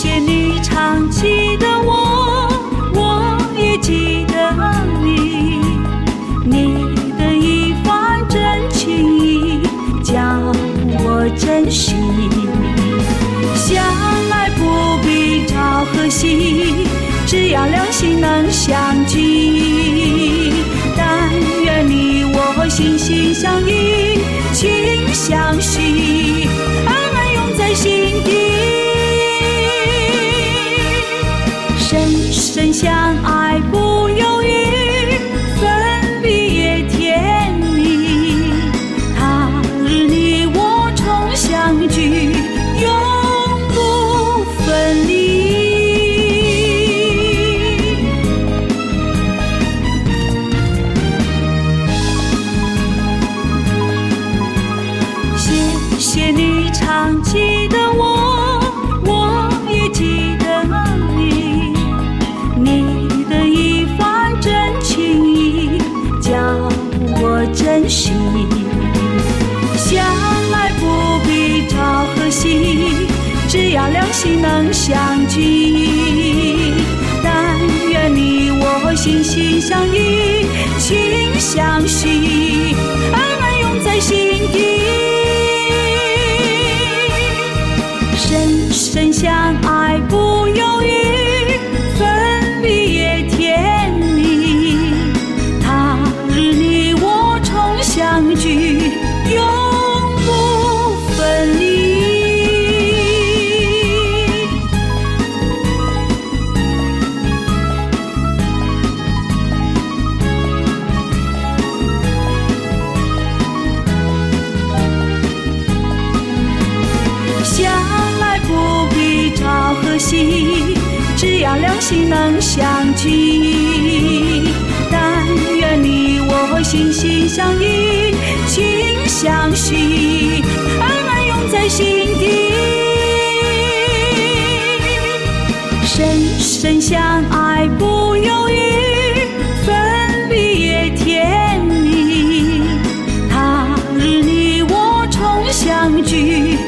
谢你常记得我，我也记得你。你的一番真情意，叫我珍惜。相爱不必朝和夕，只要两心能相聚。但愿你我心心相印，情相惜。谢你常记得我，我也记得你。你的一番真情意，叫我珍惜。相爱不必朝和夕，只要两心能相聚。但愿你我心心相印，情相许，相聚，永不分离。相爱不必朝和夕，只要两心能相聚。但愿你我心心相印。相信，爱满涌在心底。深深相爱不犹豫，分离也甜蜜。他日你我重相聚。